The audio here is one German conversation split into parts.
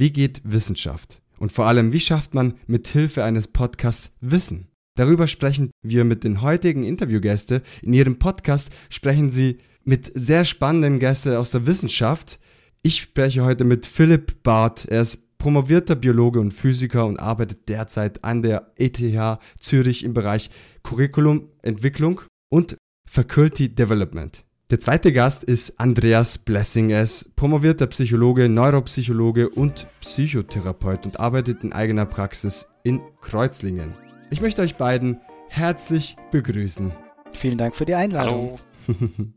Wie geht Wissenschaft? Und vor allem, wie schafft man mit Hilfe eines Podcasts Wissen? Darüber sprechen wir mit den heutigen Interviewgästen. In ihrem Podcast sprechen sie mit sehr spannenden Gästen aus der Wissenschaft. Ich spreche heute mit Philipp Barth. Er ist promovierter Biologe und Physiker und arbeitet derzeit an der ETH Zürich im Bereich Curriculumentwicklung und Faculty Development. Der zweite Gast ist Andreas Blessing. Er ist promovierter Psychologe, Neuropsychologe und Psychotherapeut und arbeitet in eigener Praxis in Kreuzlingen. Ich möchte euch beiden herzlich begrüßen. Vielen Dank für die Einladung. Hallo.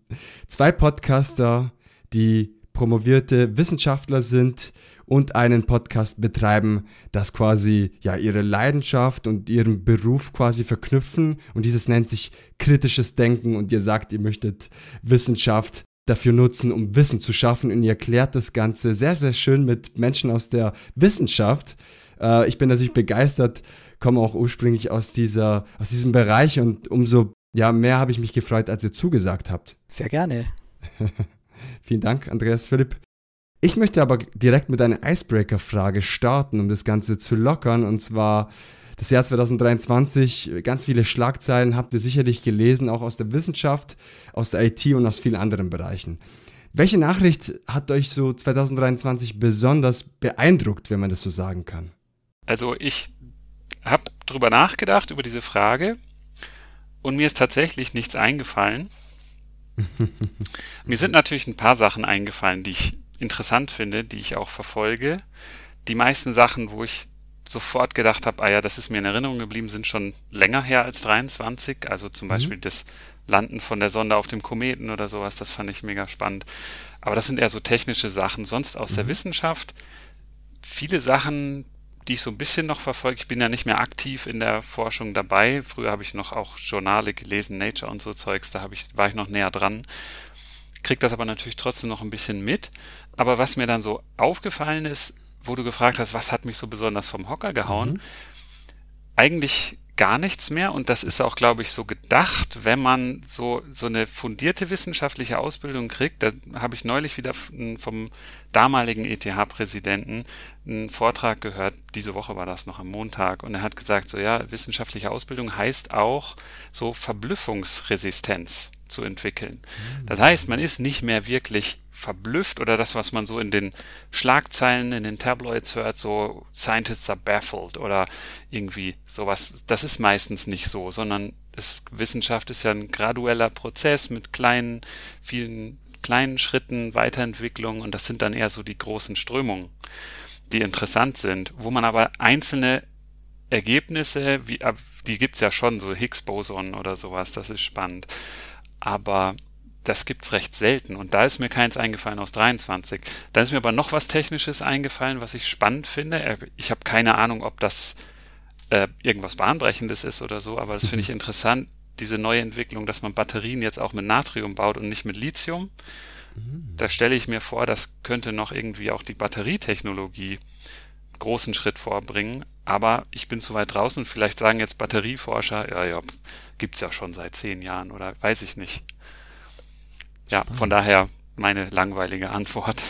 Zwei Podcaster, die promovierte Wissenschaftler sind und einen Podcast betreiben, das quasi ja ihre Leidenschaft und ihren Beruf quasi verknüpfen und dieses nennt sich kritisches Denken und ihr sagt, ihr möchtet Wissenschaft dafür nutzen, um Wissen zu schaffen und ihr erklärt das Ganze sehr, sehr schön mit Menschen aus der Wissenschaft. Äh, ich bin natürlich begeistert, komme auch ursprünglich aus, dieser, aus diesem Bereich und umso ja, mehr habe ich mich gefreut, als ihr zugesagt habt. Sehr gerne. Vielen Dank, Andreas Philipp. Ich möchte aber direkt mit einer Icebreaker-Frage starten, um das Ganze zu lockern. Und zwar das Jahr 2023, ganz viele Schlagzeilen habt ihr sicherlich gelesen, auch aus der Wissenschaft, aus der IT und aus vielen anderen Bereichen. Welche Nachricht hat euch so 2023 besonders beeindruckt, wenn man das so sagen kann? Also ich habe drüber nachgedacht, über diese Frage, und mir ist tatsächlich nichts eingefallen. mir sind natürlich ein paar Sachen eingefallen, die ich interessant finde, die ich auch verfolge. Die meisten Sachen, wo ich sofort gedacht habe, ah ja, das ist mir in Erinnerung geblieben, sind schon länger her als 23. Also zum mhm. Beispiel das Landen von der Sonde auf dem Kometen oder sowas, das fand ich mega spannend. Aber das sind eher so technische Sachen. Sonst aus mhm. der Wissenschaft viele Sachen, die ich so ein bisschen noch verfolge. Ich bin ja nicht mehr aktiv in der Forschung dabei. Früher habe ich noch auch Journale gelesen, Nature und so Zeugs, da habe ich, war ich noch näher dran. Krieg das aber natürlich trotzdem noch ein bisschen mit. Aber was mir dann so aufgefallen ist, wo du gefragt hast, was hat mich so besonders vom Hocker gehauen, mhm. eigentlich gar nichts mehr und das ist auch, glaube ich, so gedacht, wenn man so, so eine fundierte wissenschaftliche Ausbildung kriegt. Da habe ich neulich wieder vom damaligen ETH-Präsidenten einen Vortrag gehört, diese Woche war das noch am Montag, und er hat gesagt, so ja, wissenschaftliche Ausbildung heißt auch so Verblüffungsresistenz zu entwickeln. Mhm. Das heißt, man ist nicht mehr wirklich verblüfft oder das, was man so in den Schlagzeilen, in den Tabloids hört, so Scientists are baffled oder irgendwie sowas. Das ist meistens nicht so, sondern es, Wissenschaft ist ja ein gradueller Prozess mit kleinen, vielen kleinen Schritten, Weiterentwicklung und das sind dann eher so die großen Strömungen, die interessant sind, wo man aber einzelne Ergebnisse, wie, die gibt's ja schon, so Higgs-Boson oder sowas, das ist spannend. Aber das gibt's recht selten und da ist mir keins eingefallen aus 23. Da ist mir aber noch was Technisches eingefallen, was ich spannend finde. Äh, ich habe keine Ahnung, ob das äh, irgendwas Bahnbrechendes ist oder so, aber das finde ich interessant, diese neue Entwicklung, dass man Batterien jetzt auch mit Natrium baut und nicht mit Lithium. Mhm. Da stelle ich mir vor, das könnte noch irgendwie auch die Batterietechnologie großen Schritt vorbringen. Aber ich bin zu weit draußen. Vielleicht sagen jetzt Batterieforscher, ja, ja, gibt's ja schon seit zehn Jahren oder weiß ich nicht. Ja, von daher meine langweilige Antwort.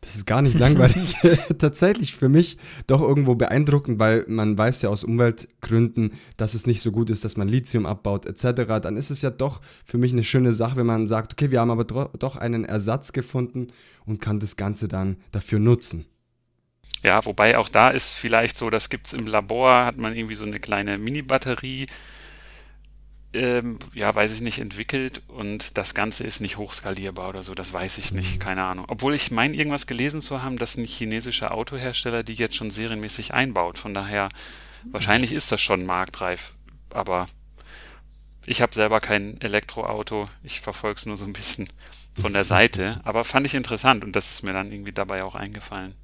Das ist gar nicht langweilig. Tatsächlich für mich doch irgendwo beeindruckend, weil man weiß ja aus Umweltgründen, dass es nicht so gut ist, dass man Lithium abbaut etc. Dann ist es ja doch für mich eine schöne Sache, wenn man sagt, okay, wir haben aber doch einen Ersatz gefunden und kann das Ganze dann dafür nutzen. Ja, wobei auch da ist vielleicht so, das gibt es im Labor, hat man irgendwie so eine kleine Mini-Batterie, ähm, ja, weiß ich nicht, entwickelt und das Ganze ist nicht hochskalierbar oder so, das weiß ich nicht, mhm. keine Ahnung. Obwohl ich meine, irgendwas gelesen zu haben, dass ein chinesischer Autohersteller die jetzt schon serienmäßig einbaut. Von daher, mhm. wahrscheinlich ist das schon marktreif, aber ich habe selber kein Elektroauto, ich verfolge es nur so ein bisschen von der Seite, aber fand ich interessant und das ist mir dann irgendwie dabei auch eingefallen.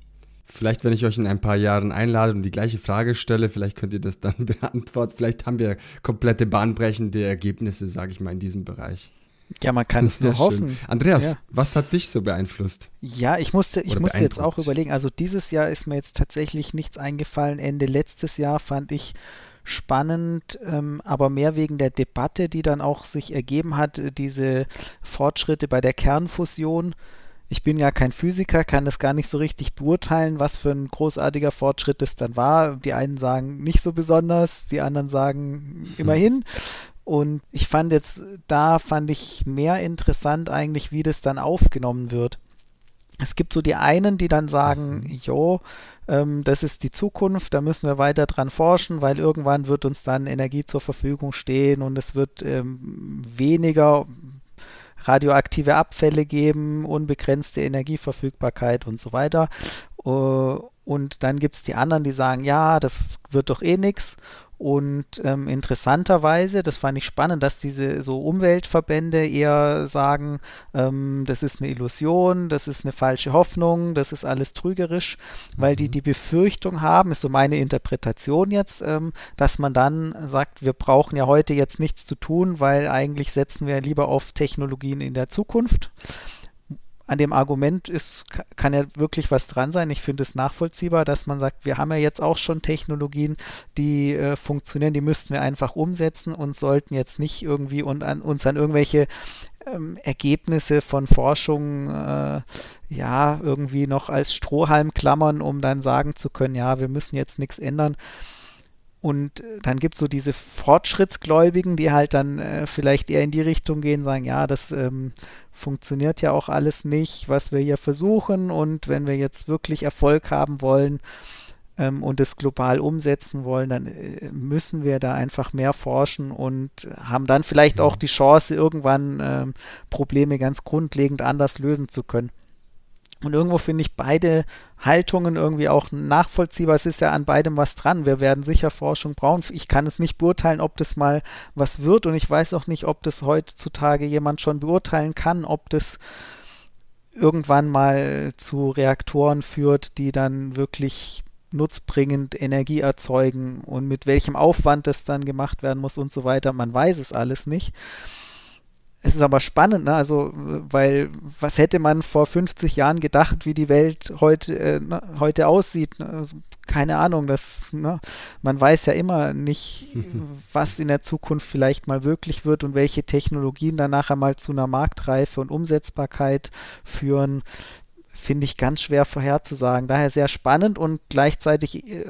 Vielleicht, wenn ich euch in ein paar Jahren einlade und die gleiche Frage stelle, vielleicht könnt ihr das dann beantworten. Vielleicht haben wir komplette bahnbrechende Ergebnisse, sage ich mal, in diesem Bereich. Ja, man kann es nur hoffen. Andreas, ja. was hat dich so beeinflusst? Ja, ich musste, ich musste jetzt auch überlegen. Also dieses Jahr ist mir jetzt tatsächlich nichts eingefallen. Ende letztes Jahr fand ich spannend, ähm, aber mehr wegen der Debatte, die dann auch sich ergeben hat, diese Fortschritte bei der Kernfusion ich bin ja kein Physiker, kann das gar nicht so richtig beurteilen, was für ein großartiger Fortschritt es dann war. Die einen sagen nicht so besonders, die anderen sagen immerhin. Und ich fand jetzt, da fand ich mehr interessant eigentlich, wie das dann aufgenommen wird. Es gibt so die einen, die dann sagen, mhm. jo, ähm, das ist die Zukunft, da müssen wir weiter dran forschen, weil irgendwann wird uns dann Energie zur Verfügung stehen und es wird ähm, weniger radioaktive Abfälle geben, unbegrenzte Energieverfügbarkeit und so weiter. Uh, und dann gibt es die anderen, die sagen, ja, das wird doch eh nichts. Und ähm, interessanterweise, das fand ich spannend, dass diese so Umweltverbände eher sagen, ähm, das ist eine Illusion, das ist eine falsche Hoffnung, das ist alles trügerisch, weil mhm. die die Befürchtung haben, ist so meine Interpretation jetzt, ähm, dass man dann sagt, wir brauchen ja heute jetzt nichts zu tun, weil eigentlich setzen wir lieber auf Technologien in der Zukunft an dem Argument ist, kann ja wirklich was dran sein. Ich finde es nachvollziehbar, dass man sagt, wir haben ja jetzt auch schon Technologien, die äh, funktionieren, die müssten wir einfach umsetzen und sollten jetzt nicht irgendwie und an, uns an irgendwelche ähm, Ergebnisse von Forschung äh, ja irgendwie noch als Strohhalm klammern, um dann sagen zu können, ja, wir müssen jetzt nichts ändern. Und äh, dann gibt es so diese Fortschrittsgläubigen, die halt dann äh, vielleicht eher in die Richtung gehen, sagen, ja, das ähm, funktioniert ja auch alles nicht, was wir hier versuchen. Und wenn wir jetzt wirklich Erfolg haben wollen ähm, und es global umsetzen wollen, dann äh, müssen wir da einfach mehr forschen und haben dann vielleicht auch die Chance, irgendwann ähm, Probleme ganz grundlegend anders lösen zu können. Und irgendwo finde ich beide Haltungen irgendwie auch nachvollziehbar. Es ist ja an beidem was dran. Wir werden sicher Forschung brauchen. Ich kann es nicht beurteilen, ob das mal was wird. Und ich weiß auch nicht, ob das heutzutage jemand schon beurteilen kann, ob das irgendwann mal zu Reaktoren führt, die dann wirklich nutzbringend Energie erzeugen und mit welchem Aufwand das dann gemacht werden muss und so weiter. Man weiß es alles nicht. Es ist aber spannend, ne? also, weil was hätte man vor 50 Jahren gedacht, wie die Welt heute, äh, ne, heute aussieht? Ne? Also, keine Ahnung, das, ne? man weiß ja immer nicht, was in der Zukunft vielleicht mal wirklich wird und welche Technologien dann nachher mal zu einer Marktreife und Umsetzbarkeit führen, finde ich ganz schwer vorherzusagen. Daher sehr spannend und gleichzeitig äh,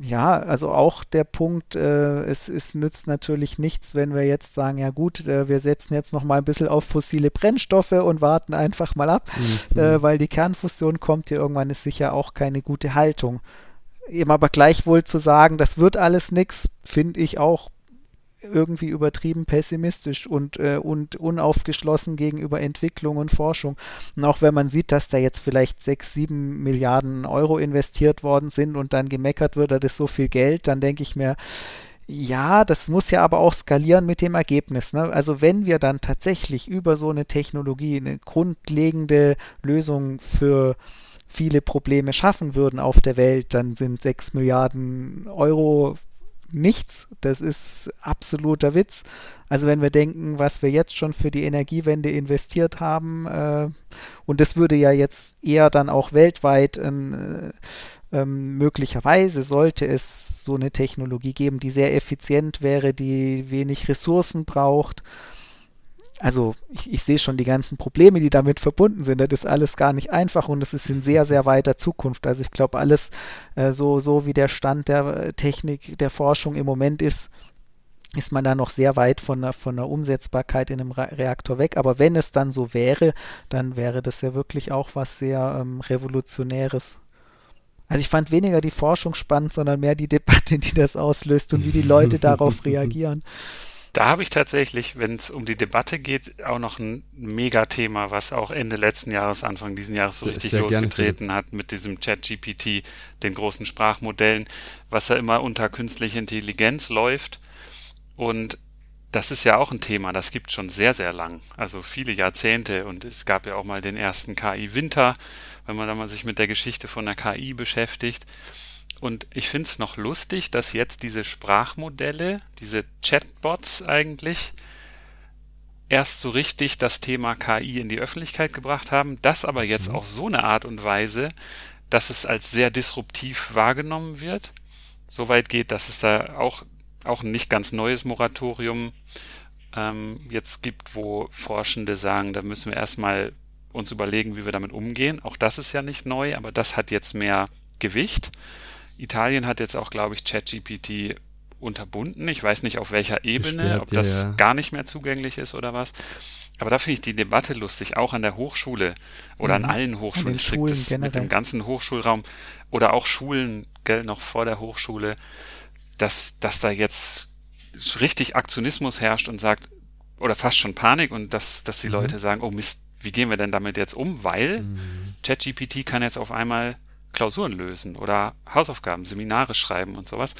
ja, also auch der Punkt, äh, es, es nützt natürlich nichts, wenn wir jetzt sagen, ja gut, äh, wir setzen jetzt noch mal ein bisschen auf fossile Brennstoffe und warten einfach mal ab, mhm. äh, weil die Kernfusion kommt ja irgendwann, ist sicher auch keine gute Haltung. Eben aber gleichwohl zu sagen, das wird alles nichts, finde ich auch irgendwie übertrieben pessimistisch und, äh, und unaufgeschlossen gegenüber Entwicklung und Forschung. Und auch wenn man sieht, dass da jetzt vielleicht sechs, sieben Milliarden Euro investiert worden sind und dann gemeckert wird, das ist so viel Geld, dann denke ich mir, ja, das muss ja aber auch skalieren mit dem Ergebnis. Ne? Also wenn wir dann tatsächlich über so eine Technologie eine grundlegende Lösung für viele Probleme schaffen würden auf der Welt, dann sind sechs Milliarden Euro nichts. Das ist absoluter Witz. Also wenn wir denken, was wir jetzt schon für die Energiewende investiert haben, äh, und das würde ja jetzt eher dann auch weltweit äh, äh, möglicherweise sollte es so eine Technologie geben, die sehr effizient wäre, die wenig Ressourcen braucht also ich, ich, sehe schon die ganzen Probleme, die damit verbunden sind. Das ist alles gar nicht einfach und es ist in sehr, sehr weiter Zukunft. Also ich glaube, alles äh, so, so wie der Stand der äh, Technik, der Forschung im Moment ist, ist man da noch sehr weit von der, von der Umsetzbarkeit in einem Reaktor weg. Aber wenn es dann so wäre, dann wäre das ja wirklich auch was sehr ähm, Revolutionäres. Also ich fand weniger die Forschung spannend, sondern mehr die Debatte, die das auslöst und wie die Leute darauf reagieren. Da habe ich tatsächlich, wenn es um die Debatte geht, auch noch ein Megathema, was auch Ende letzten Jahres, Anfang diesen Jahres so sehr, richtig sehr losgetreten hat mit diesem Chat-GPT, den großen Sprachmodellen, was ja immer unter künstlicher Intelligenz läuft. Und das ist ja auch ein Thema, das gibt schon sehr, sehr lang, also viele Jahrzehnte. Und es gab ja auch mal den ersten KI-Winter, wenn man da mal sich mit der Geschichte von der KI beschäftigt. Und ich finde es noch lustig, dass jetzt diese Sprachmodelle, diese Chatbots eigentlich, erst so richtig das Thema KI in die Öffentlichkeit gebracht haben, das aber jetzt mhm. auf so eine Art und Weise, dass es als sehr disruptiv wahrgenommen wird. Soweit geht, dass es da auch, auch ein nicht ganz neues Moratorium ähm, jetzt gibt, wo Forschende sagen, da müssen wir erstmal uns überlegen, wie wir damit umgehen. Auch das ist ja nicht neu, aber das hat jetzt mehr Gewicht. Italien hat jetzt auch, glaube ich, ChatGPT unterbunden. Ich weiß nicht auf welcher Ebene, Gesperrt, ob das ja, gar nicht mehr zugänglich ist oder was. Aber da finde ich die Debatte lustig, auch an der Hochschule oder mhm. an allen Hochschulen, an Schulen das, mit dem ganzen Hochschulraum oder auch Schulen, gell, noch vor der Hochschule, dass, dass da jetzt richtig Aktionismus herrscht und sagt, oder fast schon Panik und dass, dass die mhm. Leute sagen, oh Mist, wie gehen wir denn damit jetzt um? Weil mhm. ChatGPT kann jetzt auf einmal Klausuren lösen oder Hausaufgaben, Seminare schreiben und sowas.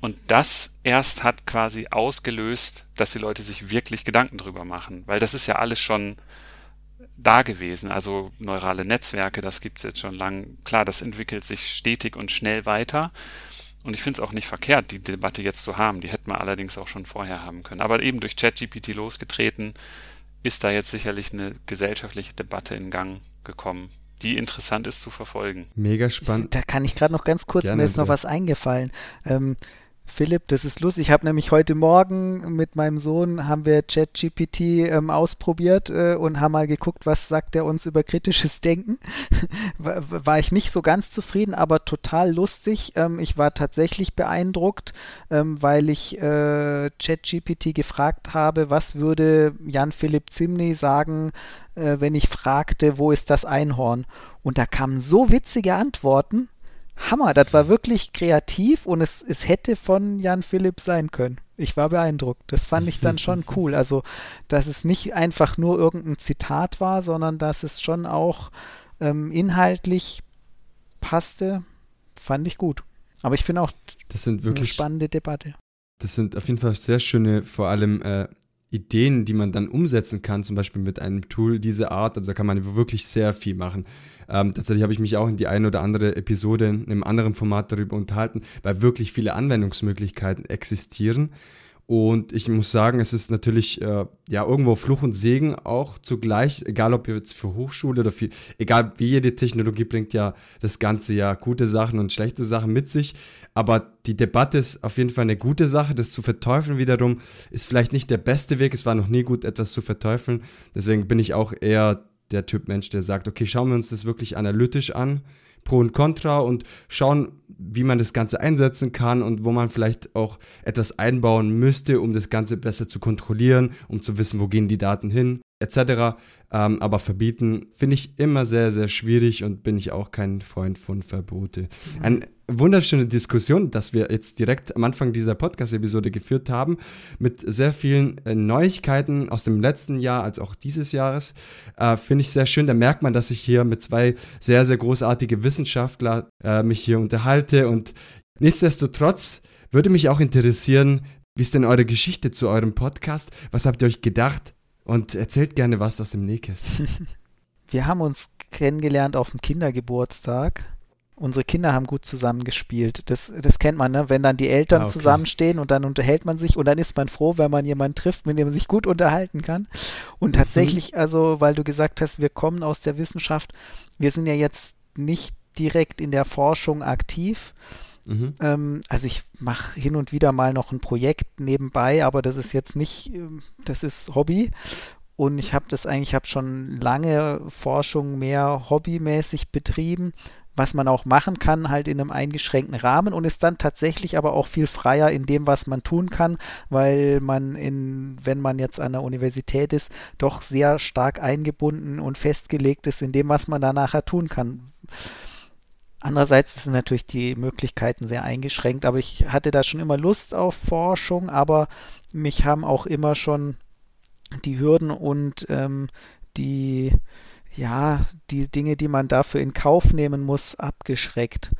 Und das erst hat quasi ausgelöst, dass die Leute sich wirklich Gedanken drüber machen, weil das ist ja alles schon da gewesen. Also neurale Netzwerke, das gibt's jetzt schon lang. Klar, das entwickelt sich stetig und schnell weiter. Und ich finde es auch nicht verkehrt, die Debatte jetzt zu haben. Die hätten wir allerdings auch schon vorher haben können. Aber eben durch ChatGPT losgetreten, ist da jetzt sicherlich eine gesellschaftliche Debatte in Gang gekommen, die interessant ist zu verfolgen. Mega spannend. Da kann ich gerade noch ganz kurz, Gerne mir ist noch was eingefallen. Ähm, Philipp, das ist lustig. Ich habe nämlich heute Morgen mit meinem Sohn haben wir ChatGPT ähm, ausprobiert äh, und haben mal geguckt, was sagt er uns über kritisches Denken. war ich nicht so ganz zufrieden, aber total lustig. Ähm, ich war tatsächlich beeindruckt, ähm, weil ich äh, ChatGPT gefragt habe, was würde Jan Philipp Zimny sagen, äh, wenn ich fragte, wo ist das Einhorn? Und da kamen so witzige Antworten Hammer, das war wirklich kreativ und es, es hätte von Jan Philipp sein können. Ich war beeindruckt. Das fand ich dann schon cool. Also, dass es nicht einfach nur irgendein Zitat war, sondern dass es schon auch ähm, inhaltlich passte, fand ich gut. Aber ich finde auch das sind wirklich, eine spannende Debatte. Das sind auf jeden Fall sehr schöne, vor allem äh, Ideen, die man dann umsetzen kann, zum Beispiel mit einem Tool dieser Art. Also da kann man wirklich sehr viel machen. Ähm, tatsächlich habe ich mich auch in die eine oder andere Episode in einem anderen Format darüber unterhalten, weil wirklich viele Anwendungsmöglichkeiten existieren. Und ich muss sagen, es ist natürlich äh, ja irgendwo Fluch und Segen auch zugleich, egal ob jetzt für Hochschule oder für, egal wie jede Technologie bringt ja das Ganze ja gute Sachen und schlechte Sachen mit sich. Aber die Debatte ist auf jeden Fall eine gute Sache. Das zu verteufeln wiederum ist vielleicht nicht der beste Weg. Es war noch nie gut, etwas zu verteufeln. Deswegen bin ich auch eher der Typ Mensch, der sagt, okay, schauen wir uns das wirklich analytisch an, Pro und Contra und schauen, wie man das Ganze einsetzen kann und wo man vielleicht auch etwas einbauen müsste, um das Ganze besser zu kontrollieren, um zu wissen, wo gehen die Daten hin, etc. Ähm, aber verbieten finde ich immer sehr, sehr schwierig und bin ich auch kein Freund von Verbote. Ein wunderschöne Diskussion, dass wir jetzt direkt am Anfang dieser Podcast-Episode geführt haben, mit sehr vielen äh, Neuigkeiten aus dem letzten Jahr als auch dieses Jahres. Äh, Finde ich sehr schön. Da merkt man, dass ich hier mit zwei sehr, sehr großartige Wissenschaftler äh, mich hier unterhalte. Und nichtsdestotrotz würde mich auch interessieren, wie ist denn eure Geschichte zu eurem Podcast? Was habt ihr euch gedacht? Und erzählt gerne was aus dem Nähkästchen. Wir haben uns kennengelernt auf dem Kindergeburtstag unsere Kinder haben gut zusammengespielt. Das, das kennt man, ne? wenn dann die Eltern ah, okay. zusammenstehen und dann unterhält man sich und dann ist man froh, wenn man jemanden trifft, mit dem man sich gut unterhalten kann. Und mhm. tatsächlich, mhm. also, weil du gesagt hast, wir kommen aus der Wissenschaft, wir sind ja jetzt nicht direkt in der Forschung aktiv. Mhm. Ähm, also ich mache hin und wieder mal noch ein Projekt nebenbei, aber das ist jetzt nicht, ähm, das ist Hobby. Und ich habe das eigentlich, ich habe schon lange Forschung mehr hobbymäßig betrieben, was man auch machen kann, halt in einem eingeschränkten Rahmen und ist dann tatsächlich aber auch viel freier in dem, was man tun kann, weil man in, wenn man jetzt an der Universität ist, doch sehr stark eingebunden und festgelegt ist in dem, was man da nachher tun kann. Andererseits sind natürlich die Möglichkeiten sehr eingeschränkt, aber ich hatte da schon immer Lust auf Forschung, aber mich haben auch immer schon die Hürden und ähm, die ja, die Dinge, die man dafür in Kauf nehmen muss, abgeschreckt.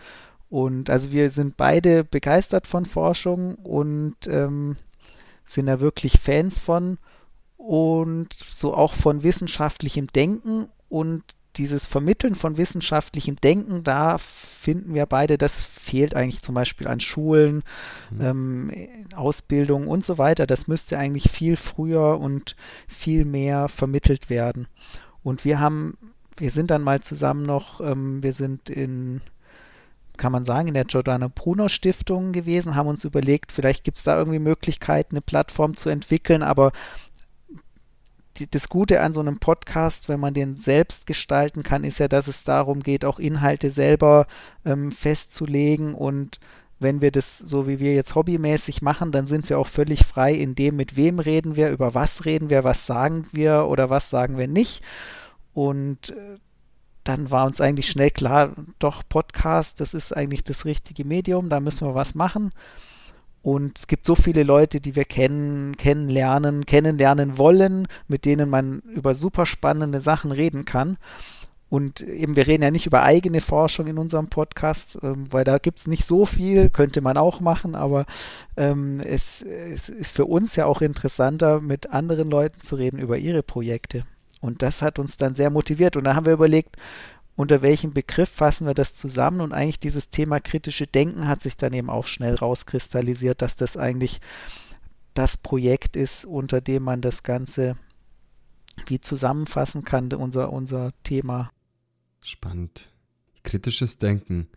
Und also wir sind beide begeistert von Forschung und ähm, sind da wirklich Fans von und so auch von wissenschaftlichem Denken und dieses Vermitteln von wissenschaftlichem Denken, da finden wir beide, das fehlt eigentlich zum Beispiel an Schulen, mhm. ähm, Ausbildung und so weiter. Das müsste eigentlich viel früher und viel mehr vermittelt werden. Und wir haben, wir sind dann mal zusammen noch, ähm, wir sind in, kann man sagen, in der Giordano Bruno Stiftung gewesen, haben uns überlegt, vielleicht gibt es da irgendwie Möglichkeiten, eine Plattform zu entwickeln, aber das Gute an so einem Podcast, wenn man den selbst gestalten kann, ist ja, dass es darum geht, auch Inhalte selber ähm, festzulegen und wenn wir das so wie wir jetzt hobbymäßig machen, dann sind wir auch völlig frei in dem, mit wem reden wir, über was reden wir, was sagen wir oder was sagen wir nicht. Und äh, dann war uns eigentlich schnell klar, doch Podcast, das ist eigentlich das richtige Medium, da müssen wir was machen. Und es gibt so viele Leute, die wir kennen, kennenlernen, kennenlernen wollen, mit denen man über super spannende Sachen reden kann. Und eben, wir reden ja nicht über eigene Forschung in unserem Podcast, ähm, weil da gibt es nicht so viel, könnte man auch machen, aber ähm, es, es ist für uns ja auch interessanter, mit anderen Leuten zu reden über ihre Projekte. Und das hat uns dann sehr motiviert. Und da haben wir überlegt, unter welchem Begriff fassen wir das zusammen? Und eigentlich dieses Thema kritische Denken hat sich dann eben auch schnell rauskristallisiert, dass das eigentlich das Projekt ist, unter dem man das Ganze wie zusammenfassen kann, unser, unser Thema. Spannend. Kritisches Denken.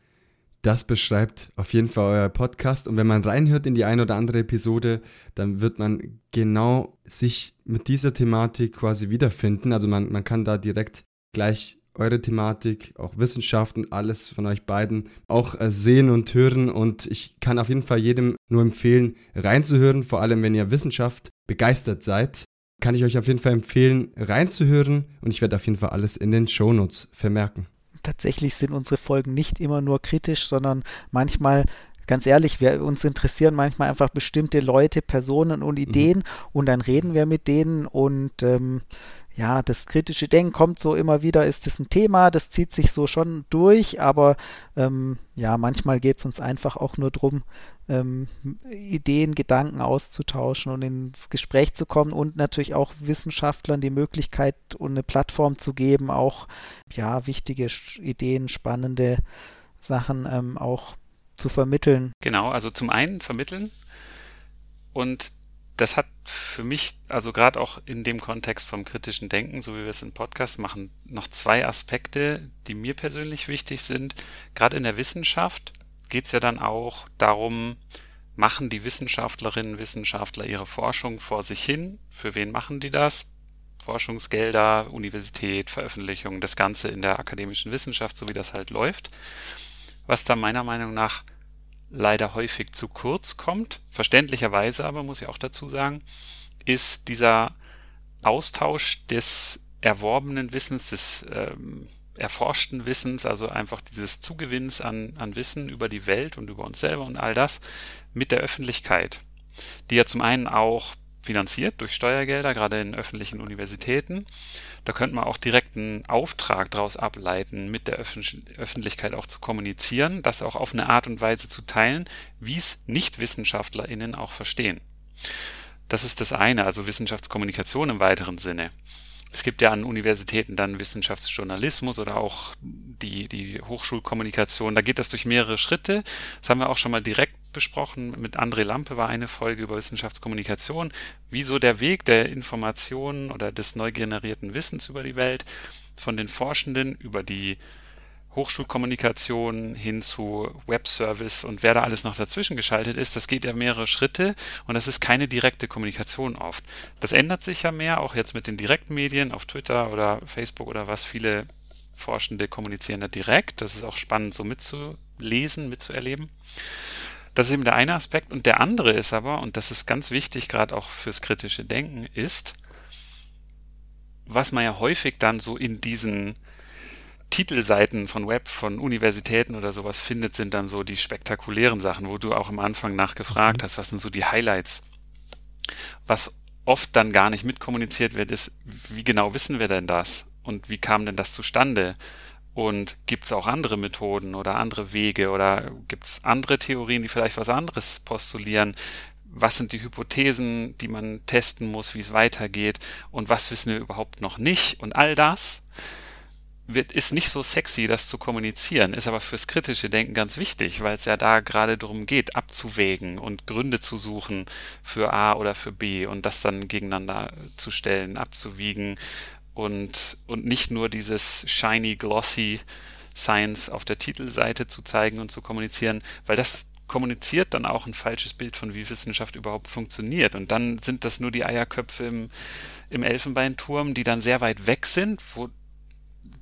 Das beschreibt auf jeden Fall euer Podcast. Und wenn man reinhört in die eine oder andere Episode, dann wird man genau sich mit dieser Thematik quasi wiederfinden. Also man, man kann da direkt gleich eure Thematik, auch Wissenschaften, alles von euch beiden auch äh, sehen und hören. Und ich kann auf jeden Fall jedem nur empfehlen, reinzuhören, vor allem wenn ihr Wissenschaft begeistert seid. Kann ich euch auf jeden Fall empfehlen, reinzuhören und ich werde auf jeden Fall alles in den Shownotes vermerken. Tatsächlich sind unsere Folgen nicht immer nur kritisch, sondern manchmal ganz ehrlich, wir uns interessieren manchmal einfach bestimmte Leute, Personen und mhm. Ideen mhm. und dann reden wir mit denen und ähm, ja, das kritische Denken kommt so immer wieder, ist das ein Thema, das zieht sich so schon durch, aber ähm, ja, manchmal geht es uns einfach auch nur darum, ähm, Ideen, Gedanken auszutauschen und ins Gespräch zu kommen und natürlich auch Wissenschaftlern die Möglichkeit und eine Plattform zu geben, auch ja, wichtige Ideen, spannende Sachen ähm, auch zu vermitteln. Genau, also zum einen vermitteln und das hat für mich, also gerade auch in dem Kontext vom kritischen Denken, so wie wir es im Podcast machen, noch zwei Aspekte, die mir persönlich wichtig sind. Gerade in der Wissenschaft geht es ja dann auch darum, machen die Wissenschaftlerinnen und Wissenschaftler ihre Forschung vor sich hin? Für wen machen die das? Forschungsgelder, Universität, Veröffentlichungen, das Ganze in der akademischen Wissenschaft, so wie das halt läuft. Was da meiner Meinung nach leider häufig zu kurz kommt, verständlicherweise aber, muss ich auch dazu sagen, ist dieser Austausch des erworbenen Wissens, des ähm, erforschten Wissens, also einfach dieses Zugewinns an, an Wissen über die Welt und über uns selber und all das mit der Öffentlichkeit, die ja zum einen auch finanziert durch Steuergelder, gerade in öffentlichen Universitäten. Da könnte man auch direkt einen Auftrag daraus ableiten, mit der Öffentlichkeit auch zu kommunizieren, das auch auf eine Art und Weise zu teilen, wie es NichtwissenschaftlerInnen auch verstehen. Das ist das eine, also Wissenschaftskommunikation im weiteren Sinne. Es gibt ja an Universitäten dann Wissenschaftsjournalismus oder auch die, die Hochschulkommunikation. Da geht das durch mehrere Schritte. Das haben wir auch schon mal direkt besprochen. Mit André Lampe war eine Folge über Wissenschaftskommunikation. Wieso der Weg der Informationen oder des neu generierten Wissens über die Welt von den Forschenden über die Hochschulkommunikation hin zu Webservice und wer da alles noch dazwischen geschaltet ist, das geht ja mehrere Schritte und das ist keine direkte Kommunikation oft. Das ändert sich ja mehr, auch jetzt mit den Direktmedien auf Twitter oder Facebook oder was. Viele Forschende kommunizieren da direkt. Das ist auch spannend so mitzulesen, mitzuerleben. Das ist eben der eine Aspekt. Und der andere ist aber, und das ist ganz wichtig, gerade auch fürs kritische Denken, ist, was man ja häufig dann so in diesen Titelseiten von Web, von Universitäten oder sowas findet, sind dann so die spektakulären Sachen, wo du auch am Anfang nachgefragt mhm. hast, was sind so die Highlights. Was oft dann gar nicht mitkommuniziert wird, ist, wie genau wissen wir denn das? Und wie kam denn das zustande? Und gibt es auch andere Methoden oder andere Wege oder gibt es andere Theorien, die vielleicht was anderes postulieren? Was sind die Hypothesen, die man testen muss, wie es weitergeht? Und was wissen wir überhaupt noch nicht? Und all das wird, ist nicht so sexy, das zu kommunizieren, ist aber fürs kritische Denken ganz wichtig, weil es ja da gerade darum geht, abzuwägen und Gründe zu suchen für A oder für B und das dann gegeneinander zu stellen, abzuwiegen und, und nicht nur dieses shiny, glossy Science auf der Titelseite zu zeigen und zu kommunizieren, weil das kommuniziert dann auch ein falsches Bild von, wie Wissenschaft überhaupt funktioniert. Und dann sind das nur die Eierköpfe im, im Elfenbeinturm, die dann sehr weit weg sind, wo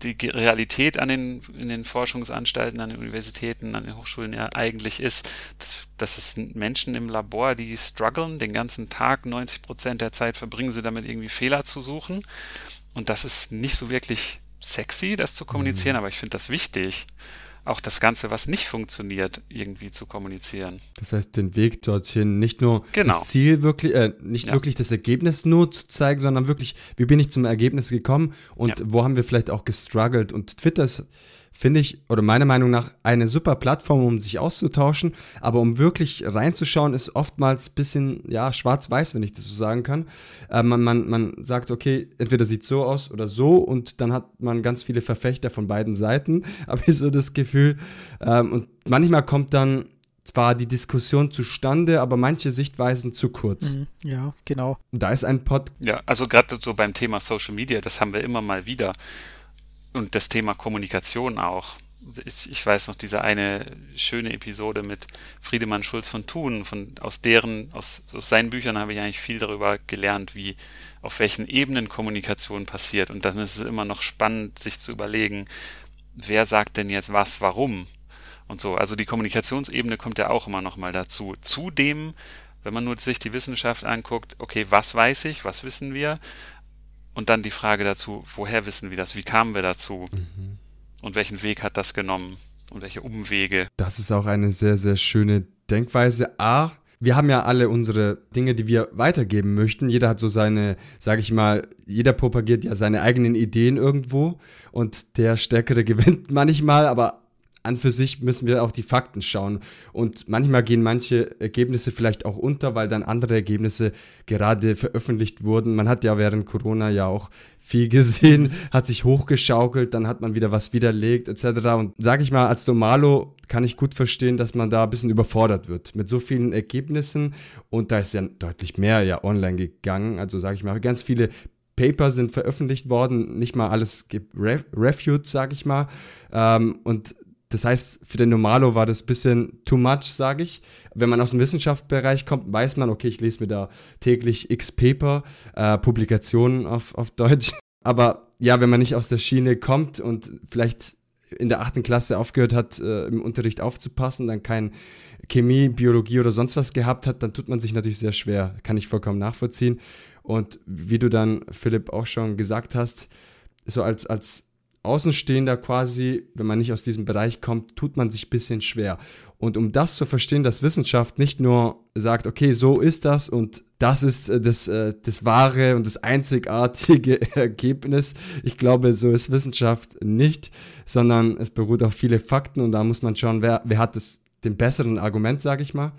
die Realität an den, in den Forschungsanstalten, an den Universitäten, an den Hochschulen ja eigentlich ist, dass, dass es Menschen im Labor, die strugglen den ganzen Tag, 90 Prozent der Zeit verbringen sie damit irgendwie Fehler zu suchen. Und das ist nicht so wirklich sexy, das zu kommunizieren, mhm. aber ich finde das wichtig auch das Ganze, was nicht funktioniert, irgendwie zu kommunizieren. Das heißt, den Weg dorthin, nicht nur genau. das Ziel wirklich, äh, nicht ja. wirklich das Ergebnis nur zu zeigen, sondern wirklich, wie bin ich zum Ergebnis gekommen und ja. wo haben wir vielleicht auch gestruggelt. Und Twitter ist finde ich, oder meiner Meinung nach, eine super Plattform, um sich auszutauschen. Aber um wirklich reinzuschauen, ist oftmals ein bisschen, ja, schwarz-weiß, wenn ich das so sagen kann. Äh, man, man, man sagt, okay, entweder sieht so aus oder so und dann hat man ganz viele Verfechter von beiden Seiten, habe ich so das Gefühl. Ähm, und manchmal kommt dann zwar die Diskussion zustande, aber manche Sichtweisen zu kurz. Mhm, ja, genau. Da ist ein Pod. Ja, also gerade so beim Thema Social Media, das haben wir immer mal wieder und das Thema Kommunikation auch. Ich, weiß noch diese eine schöne Episode mit Friedemann Schulz von Thun, von, aus deren, aus, aus seinen Büchern habe ich eigentlich viel darüber gelernt, wie, auf welchen Ebenen Kommunikation passiert. Und dann ist es immer noch spannend, sich zu überlegen, wer sagt denn jetzt was, warum? Und so. Also die Kommunikationsebene kommt ja auch immer noch mal dazu. Zudem, wenn man nur sich die Wissenschaft anguckt, okay, was weiß ich, was wissen wir? Und dann die Frage dazu, woher wissen wir das? Wie kamen wir dazu? Mhm. Und welchen Weg hat das genommen? Und welche Umwege? Das ist auch eine sehr, sehr schöne Denkweise. A, wir haben ja alle unsere Dinge, die wir weitergeben möchten. Jeder hat so seine, sage ich mal, jeder propagiert ja seine eigenen Ideen irgendwo und der Stärkere gewinnt manchmal, aber an für sich müssen wir auf die Fakten schauen. Und manchmal gehen manche Ergebnisse vielleicht auch unter, weil dann andere Ergebnisse gerade veröffentlicht wurden. Man hat ja während Corona ja auch viel gesehen, hat sich hochgeschaukelt, dann hat man wieder was widerlegt etc. Und sage ich mal, als Normalo kann ich gut verstehen, dass man da ein bisschen überfordert wird mit so vielen Ergebnissen. Und da ist ja deutlich mehr ja online gegangen. Also sage ich mal, ganz viele Paper sind veröffentlicht worden, nicht mal alles reviewed, sage ich mal. Ähm, und das heißt, für den Normalo war das ein bisschen too much, sage ich. Wenn man aus dem Wissenschaftsbereich kommt, weiß man, okay, ich lese mir da täglich x Paper, äh, Publikationen auf, auf Deutsch. Aber ja, wenn man nicht aus der Schiene kommt und vielleicht in der achten Klasse aufgehört hat, äh, im Unterricht aufzupassen, dann kein Chemie, Biologie oder sonst was gehabt hat, dann tut man sich natürlich sehr schwer. Kann ich vollkommen nachvollziehen. Und wie du dann, Philipp, auch schon gesagt hast, so als, als Außenstehender quasi, wenn man nicht aus diesem Bereich kommt, tut man sich ein bisschen schwer. Und um das zu verstehen, dass Wissenschaft nicht nur sagt, okay, so ist das und das ist äh, das, äh, das wahre und das einzigartige Ergebnis. Ich glaube, so ist Wissenschaft nicht, sondern es beruht auf viele Fakten und da muss man schauen, wer, wer hat das, den besseren Argument, sage ich mal.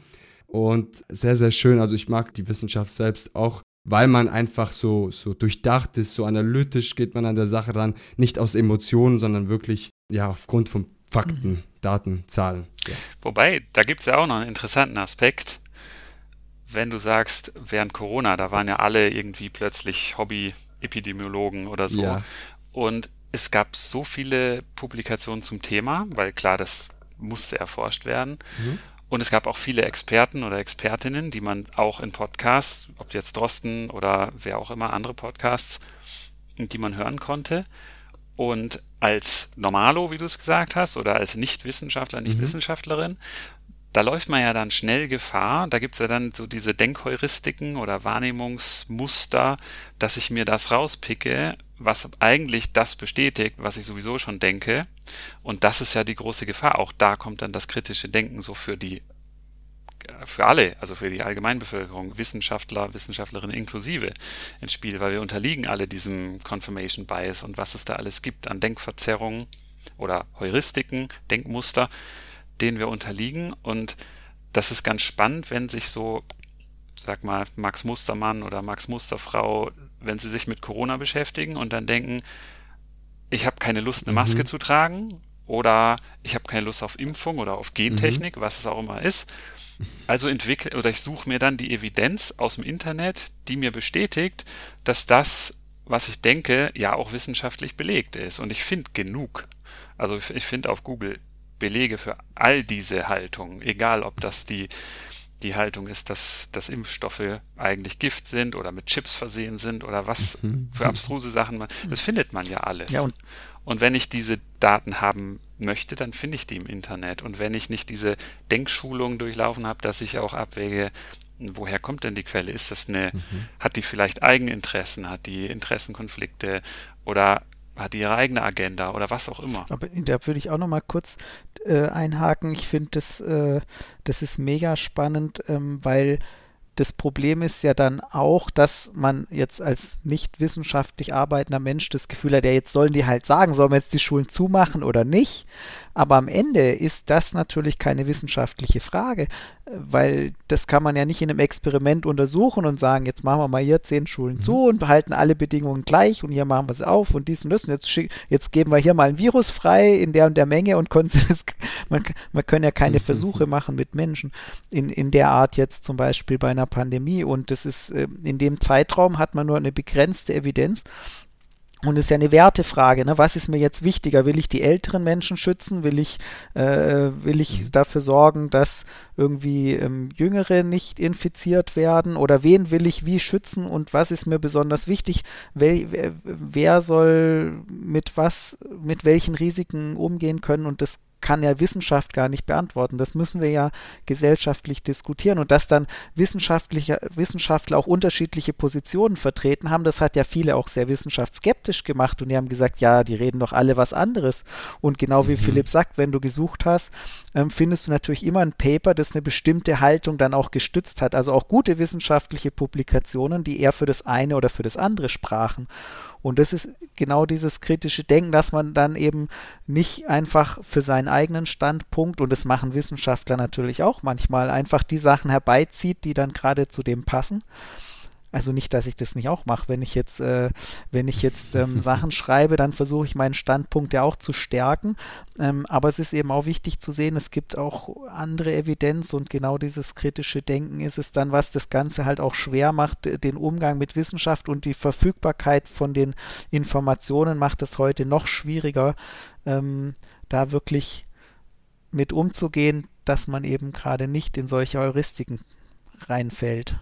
Und sehr, sehr schön. Also ich mag die Wissenschaft selbst auch weil man einfach so, so durchdacht ist, so analytisch geht man an der Sache ran, nicht aus Emotionen, sondern wirklich ja aufgrund von Fakten, mhm. Daten, Zahlen. Ja. Wobei, da gibt es ja auch noch einen interessanten Aspekt. Wenn du sagst, während Corona, da waren ja alle irgendwie plötzlich Hobby-Epidemiologen oder so. Ja. Und es gab so viele Publikationen zum Thema, weil klar, das musste erforscht werden. Mhm. Und es gab auch viele Experten oder Expertinnen, die man auch in Podcasts, ob jetzt Drosten oder wer auch immer, andere Podcasts, die man hören konnte. Und als Normalo, wie du es gesagt hast, oder als Nichtwissenschaftler, Nichtwissenschaftlerin, mhm. da läuft man ja dann schnell Gefahr. Da gibt es ja dann so diese Denkheuristiken oder Wahrnehmungsmuster, dass ich mir das rauspicke, was eigentlich das bestätigt, was ich sowieso schon denke. Und das ist ja die große Gefahr. Auch da kommt dann das kritische Denken so für die, für alle, also für die Allgemeinbevölkerung, Wissenschaftler, Wissenschaftlerinnen inklusive ins Spiel, weil wir unterliegen alle diesem Confirmation Bias und was es da alles gibt an Denkverzerrungen oder Heuristiken, Denkmuster, denen wir unterliegen. Und das ist ganz spannend, wenn sich so sag mal, Max Mustermann oder Max Musterfrau, wenn sie sich mit Corona beschäftigen und dann denken, ich habe keine Lust, eine Maske mhm. zu tragen oder ich habe keine Lust auf Impfung oder auf Gentechnik, mhm. was es auch immer ist. Also entwickle oder ich suche mir dann die Evidenz aus dem Internet, die mir bestätigt, dass das, was ich denke, ja auch wissenschaftlich belegt ist. Und ich finde genug. Also ich finde auf Google Belege für all diese Haltungen, egal ob das die, die Haltung ist, dass, dass Impfstoffe eigentlich Gift sind oder mit Chips versehen sind oder was mhm. für abstruse Sachen man, das findet man ja alles. Ja, und, und wenn ich diese Daten haben möchte, dann finde ich die im Internet. Und wenn ich nicht diese Denkschulung durchlaufen habe, dass ich auch abwäge, woher kommt denn die Quelle? Ist das eine, mhm. hat die vielleicht Eigeninteressen, hat die Interessenkonflikte oder hat ihre eigene Agenda oder was auch immer. Aber da würde ich auch noch mal kurz äh, einhaken. Ich finde, das, äh, das ist mega spannend, ähm, weil das Problem ist ja dann auch, dass man jetzt als nicht wissenschaftlich arbeitender Mensch das Gefühl hat, ja, jetzt sollen die halt sagen, sollen wir jetzt die Schulen zumachen oder nicht. Aber am Ende ist das natürlich keine wissenschaftliche Frage, weil das kann man ja nicht in einem Experiment untersuchen und sagen, jetzt machen wir mal hier zehn Schulen mhm. zu und behalten alle Bedingungen gleich und hier machen wir es auf und dies und das und jetzt, jetzt geben wir hier mal ein Virus frei in der und der Menge und man, man können ja keine mhm. Versuche machen mit Menschen in, in der Art jetzt zum Beispiel bei einer Pandemie und das ist äh, in dem Zeitraum hat man nur eine begrenzte Evidenz und es ist ja eine Wertefrage, ne? was ist mir jetzt wichtiger? Will ich die älteren Menschen schützen? Will ich, äh, will ich dafür sorgen, dass irgendwie ähm, Jüngere nicht infiziert werden? Oder wen will ich wie schützen und was ist mir besonders wichtig? Wer, wer soll mit was, mit welchen Risiken umgehen können? Und das kann ja Wissenschaft gar nicht beantworten. Das müssen wir ja gesellschaftlich diskutieren. Und dass dann wissenschaftliche, Wissenschaftler auch unterschiedliche Positionen vertreten haben, das hat ja viele auch sehr wissenschaftsskeptisch gemacht. Und die haben gesagt, ja, die reden doch alle was anderes. Und genau wie mhm. Philipp sagt, wenn du gesucht hast, ähm, findest du natürlich immer ein Paper, das eine bestimmte Haltung dann auch gestützt hat. Also auch gute wissenschaftliche Publikationen, die eher für das eine oder für das andere sprachen. Und das ist genau dieses kritische Denken, dass man dann eben nicht einfach für seinen eigenen Standpunkt, und das machen Wissenschaftler natürlich auch manchmal, einfach die Sachen herbeizieht, die dann gerade zu dem passen, also nicht, dass ich das nicht auch mache. Wenn ich jetzt, äh, wenn ich jetzt ähm, Sachen schreibe, dann versuche ich meinen Standpunkt ja auch zu stärken. Ähm, aber es ist eben auch wichtig zu sehen, es gibt auch andere Evidenz und genau dieses kritische Denken ist es dann, was das Ganze halt auch schwer macht. Den Umgang mit Wissenschaft und die Verfügbarkeit von den Informationen macht es heute noch schwieriger, ähm, da wirklich mit umzugehen, dass man eben gerade nicht in solche Heuristiken reinfällt.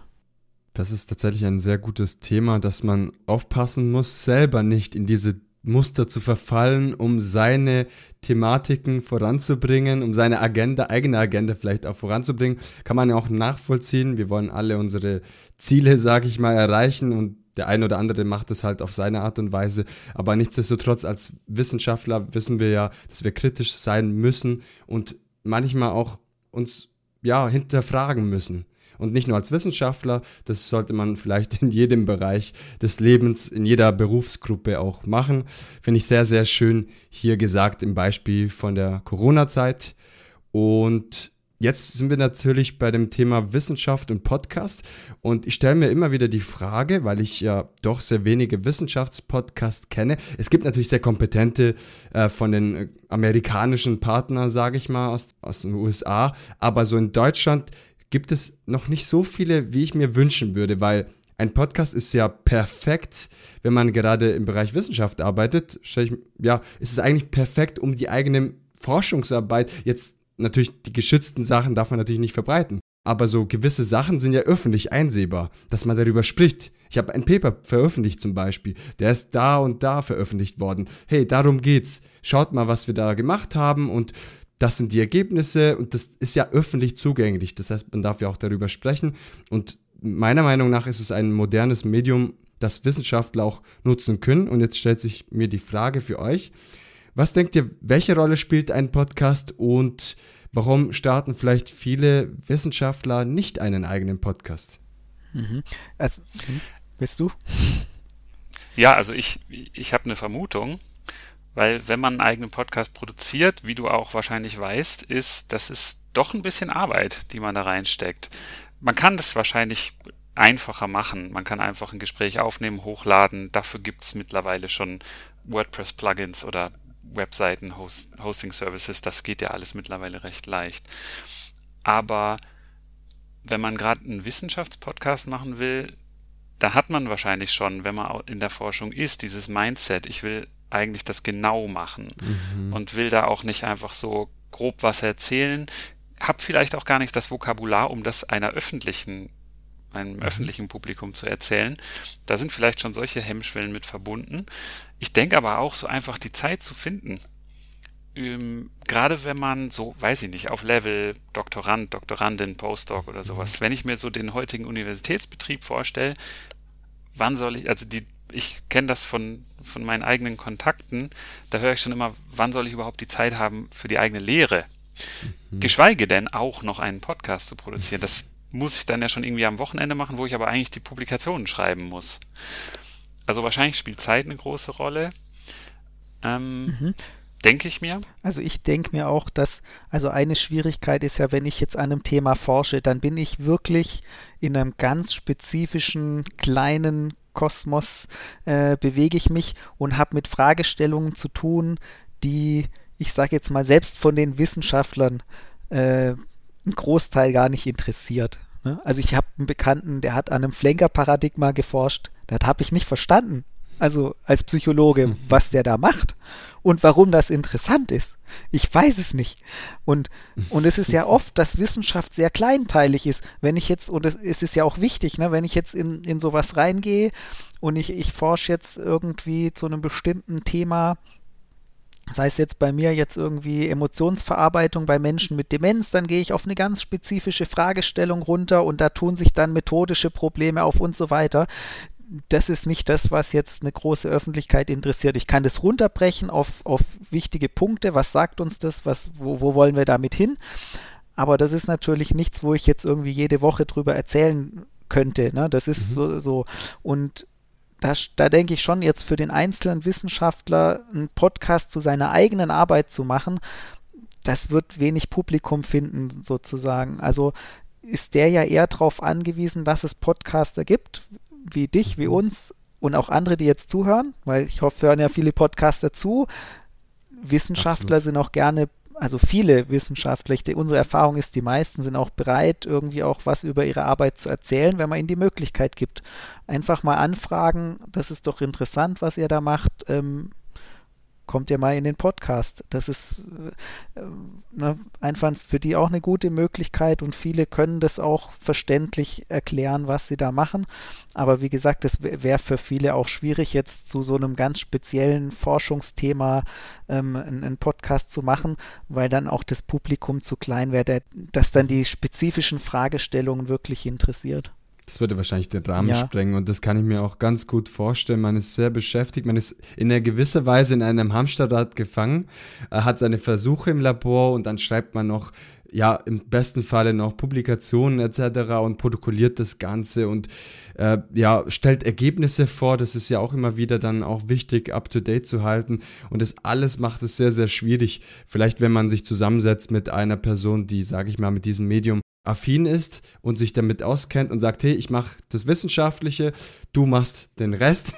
Das ist tatsächlich ein sehr gutes Thema, dass man aufpassen muss, selber nicht in diese Muster zu verfallen, um seine Thematiken voranzubringen, um seine Agenda, eigene Agenda vielleicht auch voranzubringen. Kann man ja auch nachvollziehen. Wir wollen alle unsere Ziele, sage ich mal, erreichen und der eine oder andere macht es halt auf seine Art und Weise. Aber nichtsdestotrotz, als Wissenschaftler wissen wir ja, dass wir kritisch sein müssen und manchmal auch uns ja hinterfragen müssen. Und nicht nur als Wissenschaftler, das sollte man vielleicht in jedem Bereich des Lebens, in jeder Berufsgruppe auch machen. Finde ich sehr, sehr schön hier gesagt im Beispiel von der Corona-Zeit. Und Jetzt sind wir natürlich bei dem Thema Wissenschaft und Podcast und ich stelle mir immer wieder die Frage, weil ich ja doch sehr wenige Wissenschaftspodcasts kenne. Es gibt natürlich sehr kompetente äh, von den äh, amerikanischen Partnern, sage ich mal, aus, aus den USA, aber so in Deutschland gibt es noch nicht so viele, wie ich mir wünschen würde, weil ein Podcast ist ja perfekt, wenn man gerade im Bereich Wissenschaft arbeitet. Ja, ist es eigentlich perfekt, um die eigene Forschungsarbeit, jetzt natürlich die geschützten Sachen darf man natürlich nicht verbreiten, aber so gewisse Sachen sind ja öffentlich einsehbar, dass man darüber spricht. Ich habe ein Paper veröffentlicht zum Beispiel, der ist da und da veröffentlicht worden. Hey, darum geht's. Schaut mal, was wir da gemacht haben und das sind die Ergebnisse und das ist ja öffentlich zugänglich. Das heißt, man darf ja auch darüber sprechen. Und meiner Meinung nach ist es ein modernes Medium, das Wissenschaftler auch nutzen können. Und jetzt stellt sich mir die Frage für euch. Was denkt ihr, welche Rolle spielt ein Podcast und warum starten vielleicht viele Wissenschaftler nicht einen eigenen Podcast? Mhm. Also, bist du? Ja, also ich, ich habe eine Vermutung. Weil wenn man einen eigenen Podcast produziert, wie du auch wahrscheinlich weißt, ist, das ist doch ein bisschen Arbeit, die man da reinsteckt. Man kann das wahrscheinlich einfacher machen. Man kann einfach ein Gespräch aufnehmen, hochladen. Dafür gibt es mittlerweile schon WordPress-Plugins oder Webseiten, Host Hosting-Services. Das geht ja alles mittlerweile recht leicht. Aber wenn man gerade einen Wissenschaftspodcast machen will, da hat man wahrscheinlich schon, wenn man in der Forschung ist, dieses Mindset, ich will eigentlich das genau machen mhm. und will da auch nicht einfach so grob was erzählen, habe vielleicht auch gar nicht das Vokabular, um das einer öffentlichen einem mhm. öffentlichen Publikum zu erzählen. Da sind vielleicht schon solche Hemmschwellen mit verbunden. Ich denke aber auch so einfach die Zeit zu finden. Ähm, gerade wenn man so, weiß ich nicht, auf Level Doktorand, Doktorandin, Postdoc oder sowas, mhm. wenn ich mir so den heutigen Universitätsbetrieb vorstelle, wann soll ich, also die, ich kenne das von, von meinen eigenen Kontakten, da höre ich schon immer, wann soll ich überhaupt die Zeit haben für die eigene Lehre? Mhm. Geschweige denn auch noch einen Podcast zu produzieren. Das muss ich dann ja schon irgendwie am Wochenende machen, wo ich aber eigentlich die Publikationen schreiben muss. Also wahrscheinlich spielt Zeit eine große Rolle. Ähm, mhm. Denke ich mir. Also ich denke mir auch, dass, also eine Schwierigkeit ist ja, wenn ich jetzt an einem Thema forsche, dann bin ich wirklich in einem ganz spezifischen kleinen Kosmos, äh, bewege ich mich und habe mit Fragestellungen zu tun, die, ich sage jetzt mal, selbst von den Wissenschaftlern äh, ein Großteil gar nicht interessiert. Ne? Also ich habe einen Bekannten, der hat an einem Flanker-Paradigma geforscht. Das habe ich nicht verstanden. Also als Psychologe, mhm. was der da macht und warum das interessant ist. Ich weiß es nicht. Und, und es ist ja oft, dass Wissenschaft sehr kleinteilig ist. Wenn ich jetzt, und es ist ja auch wichtig, ne, wenn ich jetzt in, in sowas reingehe und ich, ich forsche jetzt irgendwie zu einem bestimmten Thema, sei es jetzt bei mir jetzt irgendwie Emotionsverarbeitung bei Menschen mit Demenz, dann gehe ich auf eine ganz spezifische Fragestellung runter und da tun sich dann methodische Probleme auf und so weiter. Das ist nicht das, was jetzt eine große Öffentlichkeit interessiert. Ich kann das runterbrechen auf, auf wichtige Punkte. Was sagt uns das? Was, wo, wo wollen wir damit hin? Aber das ist natürlich nichts, wo ich jetzt irgendwie jede Woche drüber erzählen könnte. Ne? Das ist mhm. so, so. Und da, da denke ich schon jetzt für den einzelnen Wissenschaftler einen Podcast zu seiner eigenen Arbeit zu machen, das wird wenig Publikum finden sozusagen. Also ist der ja eher darauf angewiesen, dass es Podcaster gibt, wie dich, wie uns und auch andere, die jetzt zuhören, weil ich hoffe, hören ja viele Podcaster zu. Wissenschaftler Absolut. sind auch gerne also viele Wissenschaftler, ich, unsere Erfahrung ist, die meisten sind auch bereit, irgendwie auch was über ihre Arbeit zu erzählen, wenn man ihnen die Möglichkeit gibt. Einfach mal anfragen, das ist doch interessant, was ihr da macht. Ähm, kommt ihr mal in den Podcast. Das ist äh, ne, einfach für die auch eine gute Möglichkeit und viele können das auch verständlich erklären, was sie da machen. Aber wie gesagt, das wäre für viele auch schwierig, jetzt zu so einem ganz speziellen Forschungsthema ähm, einen, einen, Podcast zu machen, weil dann auch das Publikum zu klein wäre, das dann die spezifischen Fragestellungen wirklich interessiert. Das würde wahrscheinlich den Rahmen ja. sprengen und das kann ich mir auch ganz gut vorstellen. Man ist sehr beschäftigt, man ist in einer gewisser Weise in einem Hamsterrad gefangen, hat seine Versuche im Labor und dann schreibt man noch, ja, im besten Falle noch Publikationen etc. und protokolliert das Ganze und äh, ja, stellt Ergebnisse vor. Das ist ja auch immer wieder dann auch wichtig, up to date zu halten. Und das alles macht es sehr, sehr schwierig. Vielleicht, wenn man sich zusammensetzt mit einer Person, die, sage ich mal, mit diesem Medium affin ist und sich damit auskennt und sagt, hey, ich mache das Wissenschaftliche, du machst den Rest,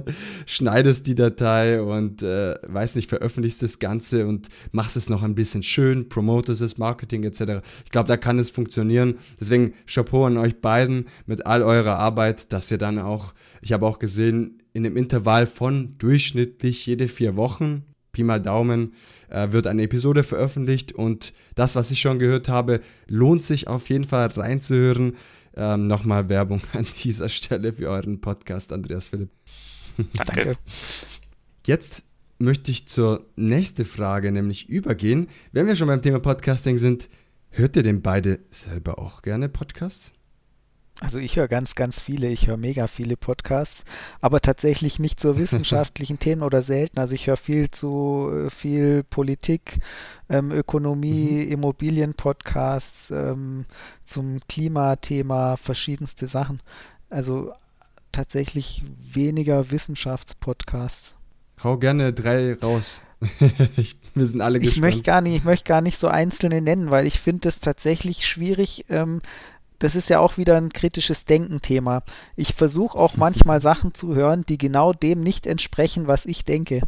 schneidest die Datei und äh, weiß nicht, veröffentlichst das Ganze und machst es noch ein bisschen schön, promotest es, Marketing etc. Ich glaube, da kann es funktionieren. Deswegen Chapeau an euch beiden mit all eurer Arbeit, dass ihr dann auch, ich habe auch gesehen, in einem Intervall von durchschnittlich jede vier Wochen Pi mal Daumen, äh, wird eine Episode veröffentlicht und das, was ich schon gehört habe, lohnt sich auf jeden Fall reinzuhören. Ähm, Nochmal Werbung an dieser Stelle für euren Podcast, Andreas Philipp. Danke. Jetzt möchte ich zur nächsten Frage nämlich übergehen. Wenn wir schon beim Thema Podcasting sind, hört ihr denn beide selber auch gerne Podcasts? Also ich höre ganz, ganz viele, ich höre mega viele Podcasts, aber tatsächlich nicht zu wissenschaftlichen Themen oder selten. Also ich höre viel zu äh, viel Politik, ähm, Ökonomie, mhm. Immobilienpodcasts, ähm, zum Klimathema, verschiedenste Sachen. Also tatsächlich weniger Wissenschaftspodcasts. Hau gerne drei raus. ich, wir sind alle gespannt. Ich möchte gar nicht, ich möchte gar nicht so einzelne nennen, weil ich finde es tatsächlich schwierig, ähm, das ist ja auch wieder ein kritisches Denken-Thema. Ich versuche auch manchmal Sachen zu hören, die genau dem nicht entsprechen, was ich denke.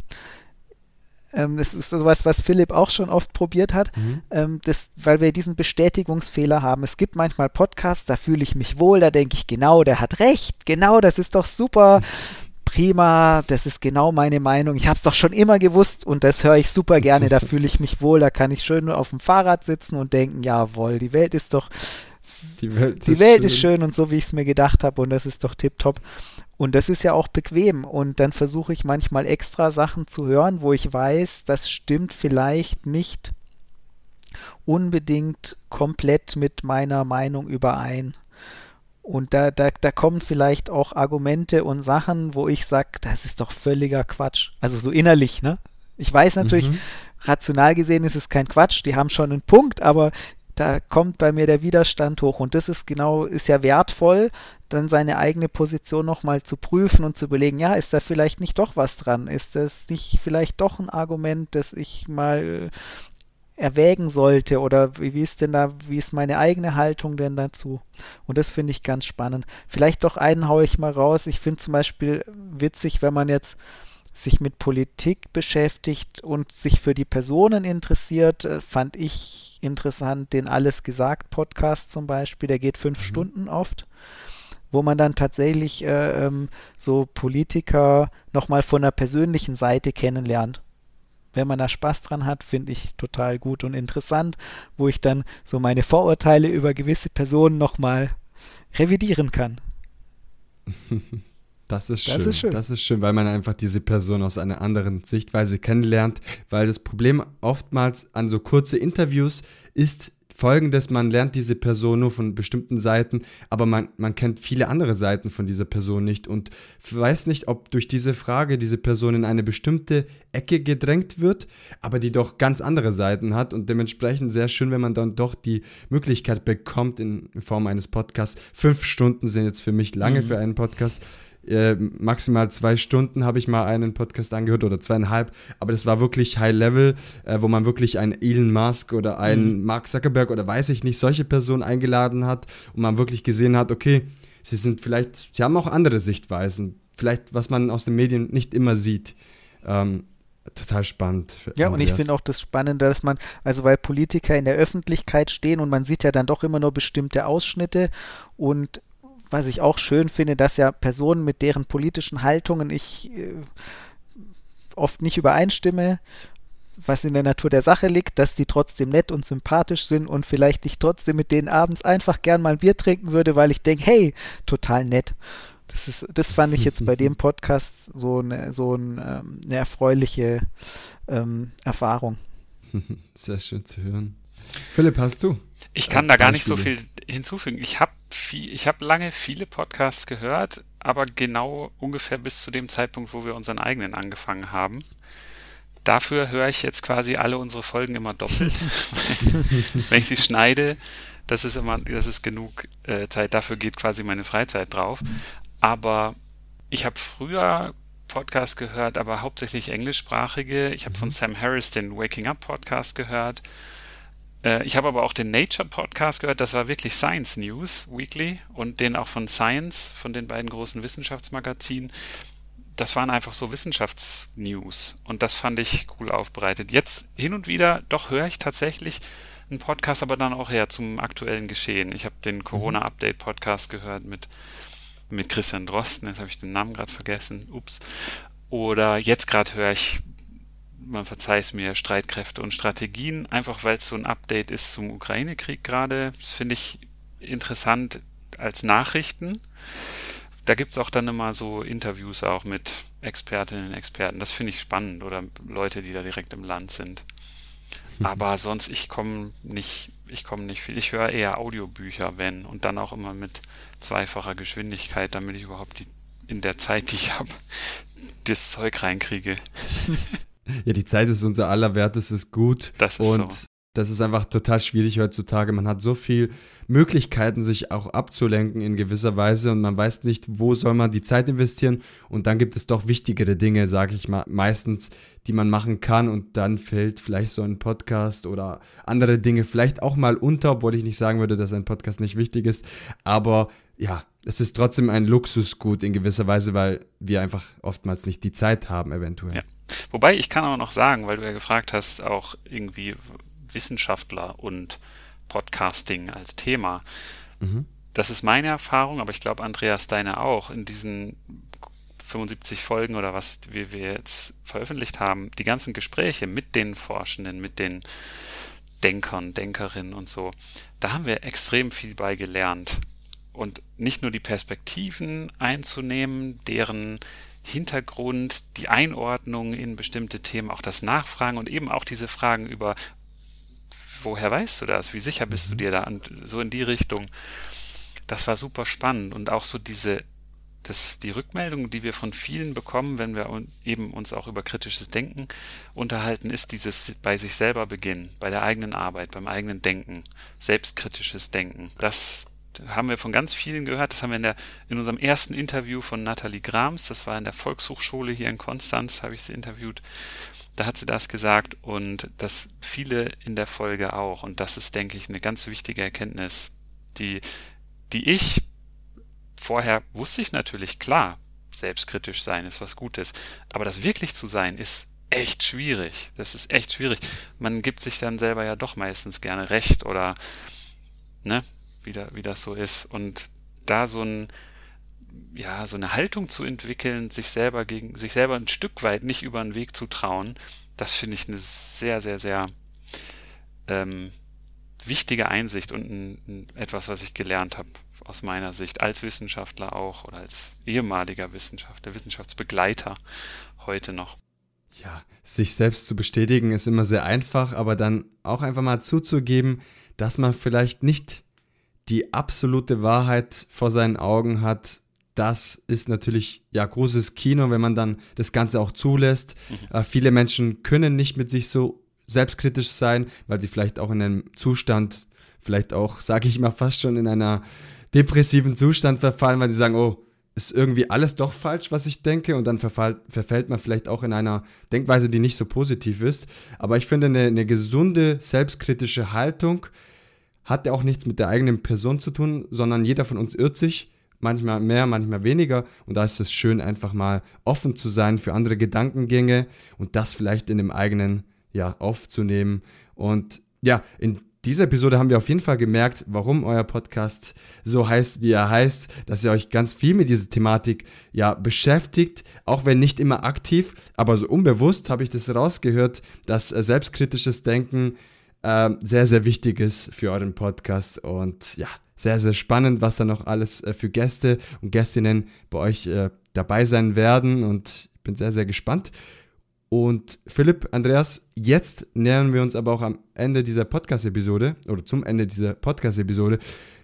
Ähm, das ist sowas, was Philipp auch schon oft probiert hat, mhm. ähm, das, weil wir diesen Bestätigungsfehler haben. Es gibt manchmal Podcasts, da fühle ich mich wohl, da denke ich, genau, der hat recht, genau, das ist doch super. prima, das ist genau meine Meinung. Ich habe es doch schon immer gewusst und das höre ich super gerne. Da fühle ich mich wohl. Da kann ich schön auf dem Fahrrad sitzen und denken, jawohl, die Welt ist doch die Welt, die ist, Welt schön. ist schön und so, wie ich es mir gedacht habe und das ist doch tipptopp. Und das ist ja auch bequem. Und dann versuche ich manchmal extra Sachen zu hören, wo ich weiß, das stimmt vielleicht nicht unbedingt komplett mit meiner Meinung überein. Und da, da, da kommen vielleicht auch Argumente und Sachen, wo ich sage, das ist doch völliger Quatsch. Also so innerlich, ne? Ich weiß natürlich, mhm. rational gesehen ist es kein Quatsch, die haben schon einen Punkt, aber da kommt bei mir der Widerstand hoch und das ist genau, ist ja wertvoll, dann seine eigene Position nochmal zu prüfen und zu überlegen, ja, ist da vielleicht nicht doch was dran? Ist das nicht vielleicht doch ein Argument, das ich mal erwägen sollte oder wie, wie ist denn da, wie ist meine eigene Haltung denn dazu? Und das finde ich ganz spannend. Vielleicht doch einen haue ich mal raus. Ich finde zum Beispiel witzig, wenn man jetzt sich mit Politik beschäftigt und sich für die Personen interessiert, äh, fand ich interessant den Alles gesagt Podcast zum Beispiel, der geht fünf mhm. Stunden oft, wo man dann tatsächlich äh, ähm, so Politiker nochmal von der persönlichen Seite kennenlernt. Wenn man da Spaß dran hat, finde ich total gut und interessant, wo ich dann so meine Vorurteile über gewisse Personen nochmal revidieren kann. Das ist, schön. das ist schön. Das ist schön, weil man einfach diese Person aus einer anderen Sichtweise kennenlernt. Weil das Problem oftmals an so kurze Interviews ist folgendes: Man lernt diese Person nur von bestimmten Seiten, aber man, man kennt viele andere Seiten von dieser Person nicht und weiß nicht, ob durch diese Frage diese Person in eine bestimmte Ecke gedrängt wird, aber die doch ganz andere Seiten hat und dementsprechend sehr schön, wenn man dann doch die Möglichkeit bekommt in Form eines Podcasts. Fünf Stunden sind jetzt für mich lange mhm. für einen Podcast äh, maximal zwei Stunden habe ich mal einen Podcast angehört oder zweieinhalb, aber das war wirklich High Level, äh, wo man wirklich einen Elon Musk oder einen mhm. Mark Zuckerberg oder weiß ich nicht, solche Personen eingeladen hat und man wirklich gesehen hat, okay, sie sind vielleicht, sie haben auch andere Sichtweisen, vielleicht was man aus den Medien nicht immer sieht. Ähm, total spannend. Ja, und ich finde auch das Spannende, dass man, also weil Politiker in der Öffentlichkeit stehen und man sieht ja dann doch immer nur bestimmte Ausschnitte und was ich auch schön finde, dass ja Personen, mit deren politischen Haltungen ich äh, oft nicht übereinstimme, was in der Natur der Sache liegt, dass die trotzdem nett und sympathisch sind und vielleicht ich trotzdem mit denen abends einfach gern mal ein Bier trinken würde, weil ich denke, hey, total nett. Das, ist, das fand ich jetzt bei dem Podcast so eine, so ein, ähm, eine erfreuliche ähm, Erfahrung. Sehr schön zu hören. Philipp, hast du? Ich kann da gar nicht so viel hinzufügen. Ich habe ich habe lange viele Podcasts gehört, aber genau ungefähr bis zu dem Zeitpunkt, wo wir unseren eigenen angefangen haben. Dafür höre ich jetzt quasi alle unsere Folgen immer doppelt. Wenn ich sie schneide, das ist immer, das ist genug äh, Zeit. Dafür geht quasi meine Freizeit drauf. Aber ich habe früher Podcasts gehört, aber hauptsächlich englischsprachige. Ich habe von mhm. Sam Harris den Waking Up Podcast gehört ich habe aber auch den Nature Podcast gehört, das war wirklich Science News Weekly und den auch von Science, von den beiden großen Wissenschaftsmagazinen. Das waren einfach so Wissenschaftsnews und das fand ich cool aufbereitet. Jetzt hin und wieder, doch höre ich tatsächlich einen Podcast, aber dann auch eher zum aktuellen Geschehen. Ich habe den mhm. Corona-Update-Podcast gehört mit, mit Christian Drosten, jetzt habe ich den Namen gerade vergessen, ups. Oder jetzt gerade höre ich man verzeiht mir, Streitkräfte und Strategien, einfach weil es so ein Update ist zum Ukraine-Krieg gerade. Das finde ich interessant als Nachrichten. Da gibt es auch dann immer so Interviews auch mit Expertinnen und Experten. Das finde ich spannend oder Leute, die da direkt im Land sind. Mhm. Aber sonst, ich komme nicht, ich komme nicht viel. Ich höre eher Audiobücher, wenn, und dann auch immer mit zweifacher Geschwindigkeit, damit ich überhaupt die, in der Zeit, die ich habe, das Zeug reinkriege. Ja, die Zeit ist unser allerwertestes Gut. Das ist und so. das ist einfach total schwierig heutzutage. Man hat so viele Möglichkeiten, sich auch abzulenken in gewisser Weise und man weiß nicht, wo soll man die Zeit investieren. Und dann gibt es doch wichtigere Dinge, sage ich mal, meistens, die man machen kann und dann fällt vielleicht so ein Podcast oder andere Dinge vielleicht auch mal unter, obwohl ich nicht sagen würde, dass ein Podcast nicht wichtig ist. Aber ja, es ist trotzdem ein Luxusgut in gewisser Weise, weil wir einfach oftmals nicht die Zeit haben, eventuell. Ja. Wobei ich kann auch noch sagen, weil du ja gefragt hast, auch irgendwie Wissenschaftler und Podcasting als Thema. Mhm. Das ist meine Erfahrung, aber ich glaube, Andreas, deine auch. In diesen 75 Folgen oder was wie wir jetzt veröffentlicht haben, die ganzen Gespräche mit den Forschenden, mit den Denkern, Denkerinnen und so, da haben wir extrem viel bei gelernt. Und nicht nur die Perspektiven einzunehmen, deren Hintergrund, die Einordnung in bestimmte Themen, auch das Nachfragen und eben auch diese Fragen über, woher weißt du das? Wie sicher bist du mhm. dir da? Und so in die Richtung. Das war super spannend und auch so diese das, die Rückmeldung, die wir von vielen bekommen, wenn wir eben uns auch über kritisches Denken unterhalten, ist dieses bei sich selber beginnen, bei der eigenen Arbeit, beim eigenen Denken, selbstkritisches Denken. Das haben wir von ganz vielen gehört. Das haben wir in, der, in unserem ersten Interview von Nathalie Grams, das war in der Volkshochschule hier in Konstanz, habe ich sie interviewt. Da hat sie das gesagt und das viele in der Folge auch. Und das ist, denke ich, eine ganz wichtige Erkenntnis, die, die ich vorher wusste ich natürlich, klar, selbstkritisch sein ist was Gutes. Aber das wirklich zu sein ist echt schwierig. Das ist echt schwierig. Man gibt sich dann selber ja doch meistens gerne recht oder, ne, wie, da, wie das so ist. Und da so ein, ja, so eine Haltung zu entwickeln, sich selber gegen, sich selber ein Stück weit nicht über den Weg zu trauen, das finde ich eine sehr, sehr, sehr ähm, wichtige Einsicht und ein, ein, etwas, was ich gelernt habe aus meiner Sicht als Wissenschaftler auch oder als ehemaliger Wissenschaftler, Wissenschaftsbegleiter heute noch. Ja, sich selbst zu bestätigen ist immer sehr einfach, aber dann auch einfach mal zuzugeben, dass man vielleicht nicht die absolute Wahrheit vor seinen Augen hat, das ist natürlich ja großes Kino, wenn man dann das Ganze auch zulässt. Mhm. Äh, viele Menschen können nicht mit sich so selbstkritisch sein, weil sie vielleicht auch in einem Zustand, vielleicht auch, sage ich mal, fast schon in einer depressiven Zustand verfallen, weil sie sagen, oh, ist irgendwie alles doch falsch, was ich denke, und dann verfall, verfällt man vielleicht auch in einer Denkweise, die nicht so positiv ist. Aber ich finde, eine, eine gesunde, selbstkritische Haltung hat ja auch nichts mit der eigenen Person zu tun, sondern jeder von uns irrt sich, manchmal mehr, manchmal weniger. Und da ist es schön, einfach mal offen zu sein für andere Gedankengänge und das vielleicht in dem eigenen ja, aufzunehmen. Und ja, in dieser Episode haben wir auf jeden Fall gemerkt, warum euer Podcast so heißt, wie er heißt, dass ihr euch ganz viel mit dieser Thematik ja beschäftigt, auch wenn nicht immer aktiv, aber so unbewusst habe ich das rausgehört, dass äh, selbstkritisches Denken äh, sehr, sehr wichtig ist für euren Podcast und ja, sehr, sehr spannend, was da noch alles äh, für Gäste und Gästinnen bei euch äh, dabei sein werden und ich bin sehr, sehr gespannt. Und Philipp, Andreas, jetzt nähern wir uns aber auch am Ende dieser Podcast-Episode oder zum Ende dieser Podcast-Episode.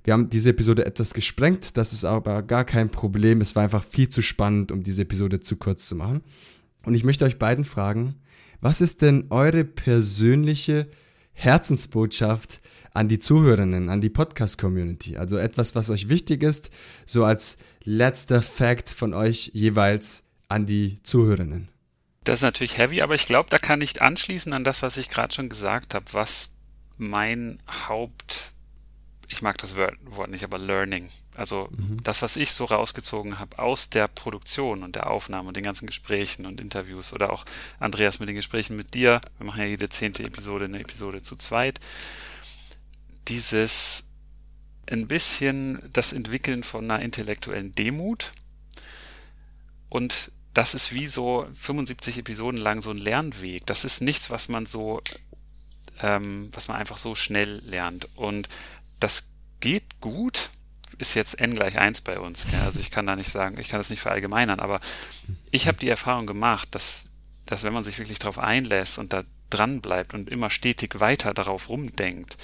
Wir haben diese Episode etwas gesprengt, das ist aber gar kein Problem. Es war einfach viel zu spannend, um diese Episode zu kurz zu machen. Und ich möchte euch beiden fragen, was ist denn eure persönliche Herzensbotschaft an die Zuhörerinnen, an die Podcast-Community? Also etwas, was euch wichtig ist, so als letzter Fact von euch jeweils an die Zuhörerinnen. Das ist natürlich heavy, aber ich glaube, da kann ich anschließen an das, was ich gerade schon gesagt habe, was mein Haupt, ich mag das Wort nicht, aber Learning, also mhm. das, was ich so rausgezogen habe aus der Produktion und der Aufnahme und den ganzen Gesprächen und Interviews oder auch Andreas mit den Gesprächen mit dir, wir machen ja jede zehnte Episode eine Episode zu zweit, dieses ein bisschen das Entwickeln von einer intellektuellen Demut und das ist wie so 75 Episoden lang so ein Lernweg. Das ist nichts, was man so, ähm, was man einfach so schnell lernt. Und das geht gut. Ist jetzt n gleich 1 bei uns. Gell? Also ich kann da nicht sagen, ich kann das nicht verallgemeinern, aber ich habe die Erfahrung gemacht, dass, dass wenn man sich wirklich darauf einlässt und da dran bleibt und immer stetig weiter darauf rumdenkt,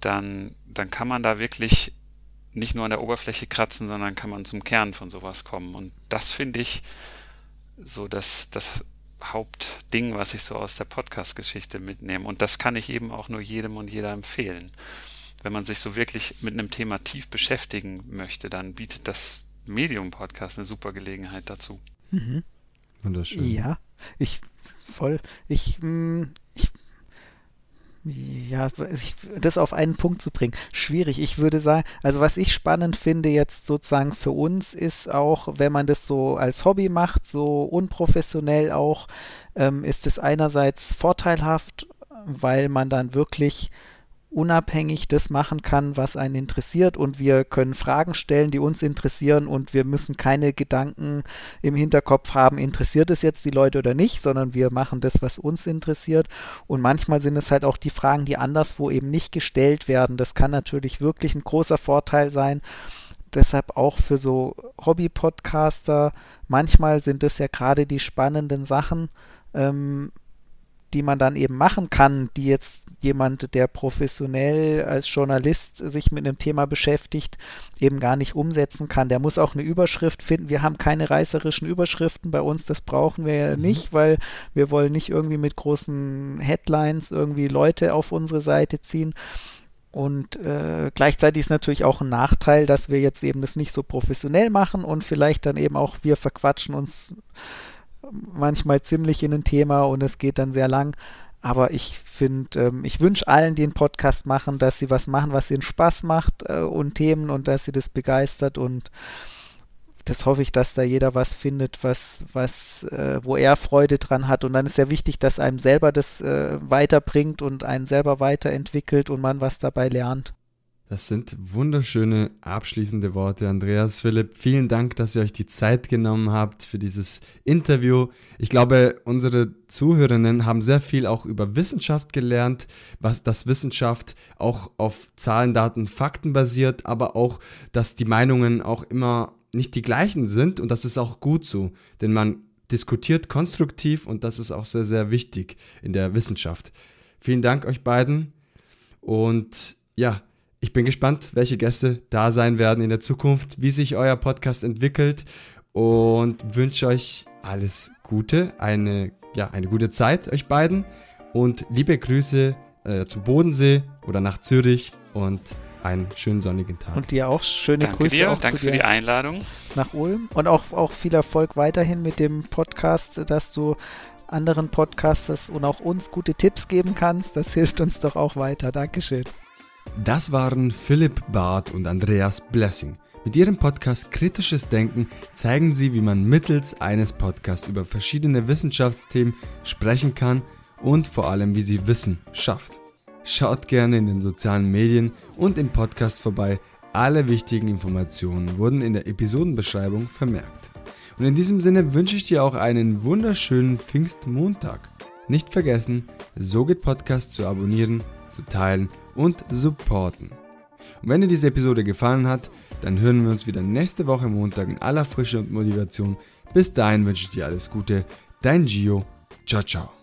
dann, dann kann man da wirklich nicht nur an der Oberfläche kratzen, sondern kann man zum Kern von sowas kommen. Und das finde ich, so das, das Hauptding, was ich so aus der Podcast-Geschichte mitnehme. Und das kann ich eben auch nur jedem und jeder empfehlen. Wenn man sich so wirklich mit einem Thema tief beschäftigen möchte, dann bietet das Medium-Podcast eine super Gelegenheit dazu. Mhm. Wunderschön. Ja, ich voll. Ich, mm, ich ja, das auf einen Punkt zu bringen, schwierig. Ich würde sagen, also was ich spannend finde jetzt sozusagen für uns ist auch, wenn man das so als Hobby macht, so unprofessionell auch, ähm, ist es einerseits vorteilhaft, weil man dann wirklich unabhängig das machen kann, was einen interessiert und wir können Fragen stellen, die uns interessieren und wir müssen keine Gedanken im Hinterkopf haben, interessiert es jetzt die Leute oder nicht, sondern wir machen das, was uns interessiert und manchmal sind es halt auch die Fragen, die anderswo eben nicht gestellt werden. Das kann natürlich wirklich ein großer Vorteil sein. Deshalb auch für so Hobby-Podcaster, manchmal sind es ja gerade die spannenden Sachen, ähm, die man dann eben machen kann, die jetzt jemand, der professionell als Journalist sich mit einem Thema beschäftigt, eben gar nicht umsetzen kann. Der muss auch eine Überschrift finden. Wir haben keine reißerischen Überschriften bei uns, das brauchen wir ja mhm. nicht, weil wir wollen nicht irgendwie mit großen Headlines irgendwie Leute auf unsere Seite ziehen. Und äh, gleichzeitig ist natürlich auch ein Nachteil, dass wir jetzt eben das nicht so professionell machen und vielleicht dann eben auch wir verquatschen uns manchmal ziemlich in ein Thema und es geht dann sehr lang. Aber ich finde, ähm, ich wünsche allen, die einen Podcast machen, dass sie was machen, was ihnen Spaß macht äh, und Themen und dass sie das begeistert und das hoffe ich, dass da jeder was findet, was, was, äh, wo er Freude dran hat. Und dann ist ja wichtig, dass einem selber das äh, weiterbringt und einen selber weiterentwickelt und man was dabei lernt. Das sind wunderschöne abschließende Worte, Andreas Philipp. Vielen Dank, dass ihr euch die Zeit genommen habt für dieses Interview. Ich glaube, unsere Zuhörerinnen haben sehr viel auch über Wissenschaft gelernt, was das Wissenschaft auch auf Zahlen, Daten, Fakten basiert, aber auch, dass die Meinungen auch immer nicht die gleichen sind und das ist auch gut so, denn man diskutiert konstruktiv und das ist auch sehr, sehr wichtig in der Wissenschaft. Vielen Dank euch beiden und ja, ich bin gespannt, welche Gäste da sein werden in der Zukunft, wie sich euer Podcast entwickelt und wünsche euch alles Gute, eine, ja, eine gute Zeit euch beiden und liebe Grüße äh, zum Bodensee oder nach Zürich und einen schönen sonnigen Tag. Und dir auch schöne Danke Grüße. Dir, auch danke für die Einladung. Nach Ulm und auch, auch viel Erfolg weiterhin mit dem Podcast, dass du anderen Podcasters und auch uns gute Tipps geben kannst. Das hilft uns doch auch weiter. Dankeschön. Das waren Philipp Barth und Andreas Blessing. Mit ihrem Podcast Kritisches Denken zeigen sie, wie man mittels eines Podcasts über verschiedene Wissenschaftsthemen sprechen kann und vor allem, wie sie Wissen schafft. Schaut gerne in den sozialen Medien und im Podcast vorbei. Alle wichtigen Informationen wurden in der Episodenbeschreibung vermerkt. Und in diesem Sinne wünsche ich dir auch einen wunderschönen Pfingstmontag. Nicht vergessen, So geht Podcast zu abonnieren, zu teilen und supporten. Und wenn dir diese Episode gefallen hat, dann hören wir uns wieder nächste Woche Montag in aller Frische und Motivation. Bis dahin wünsche ich dir alles Gute. Dein Gio. Ciao, ciao.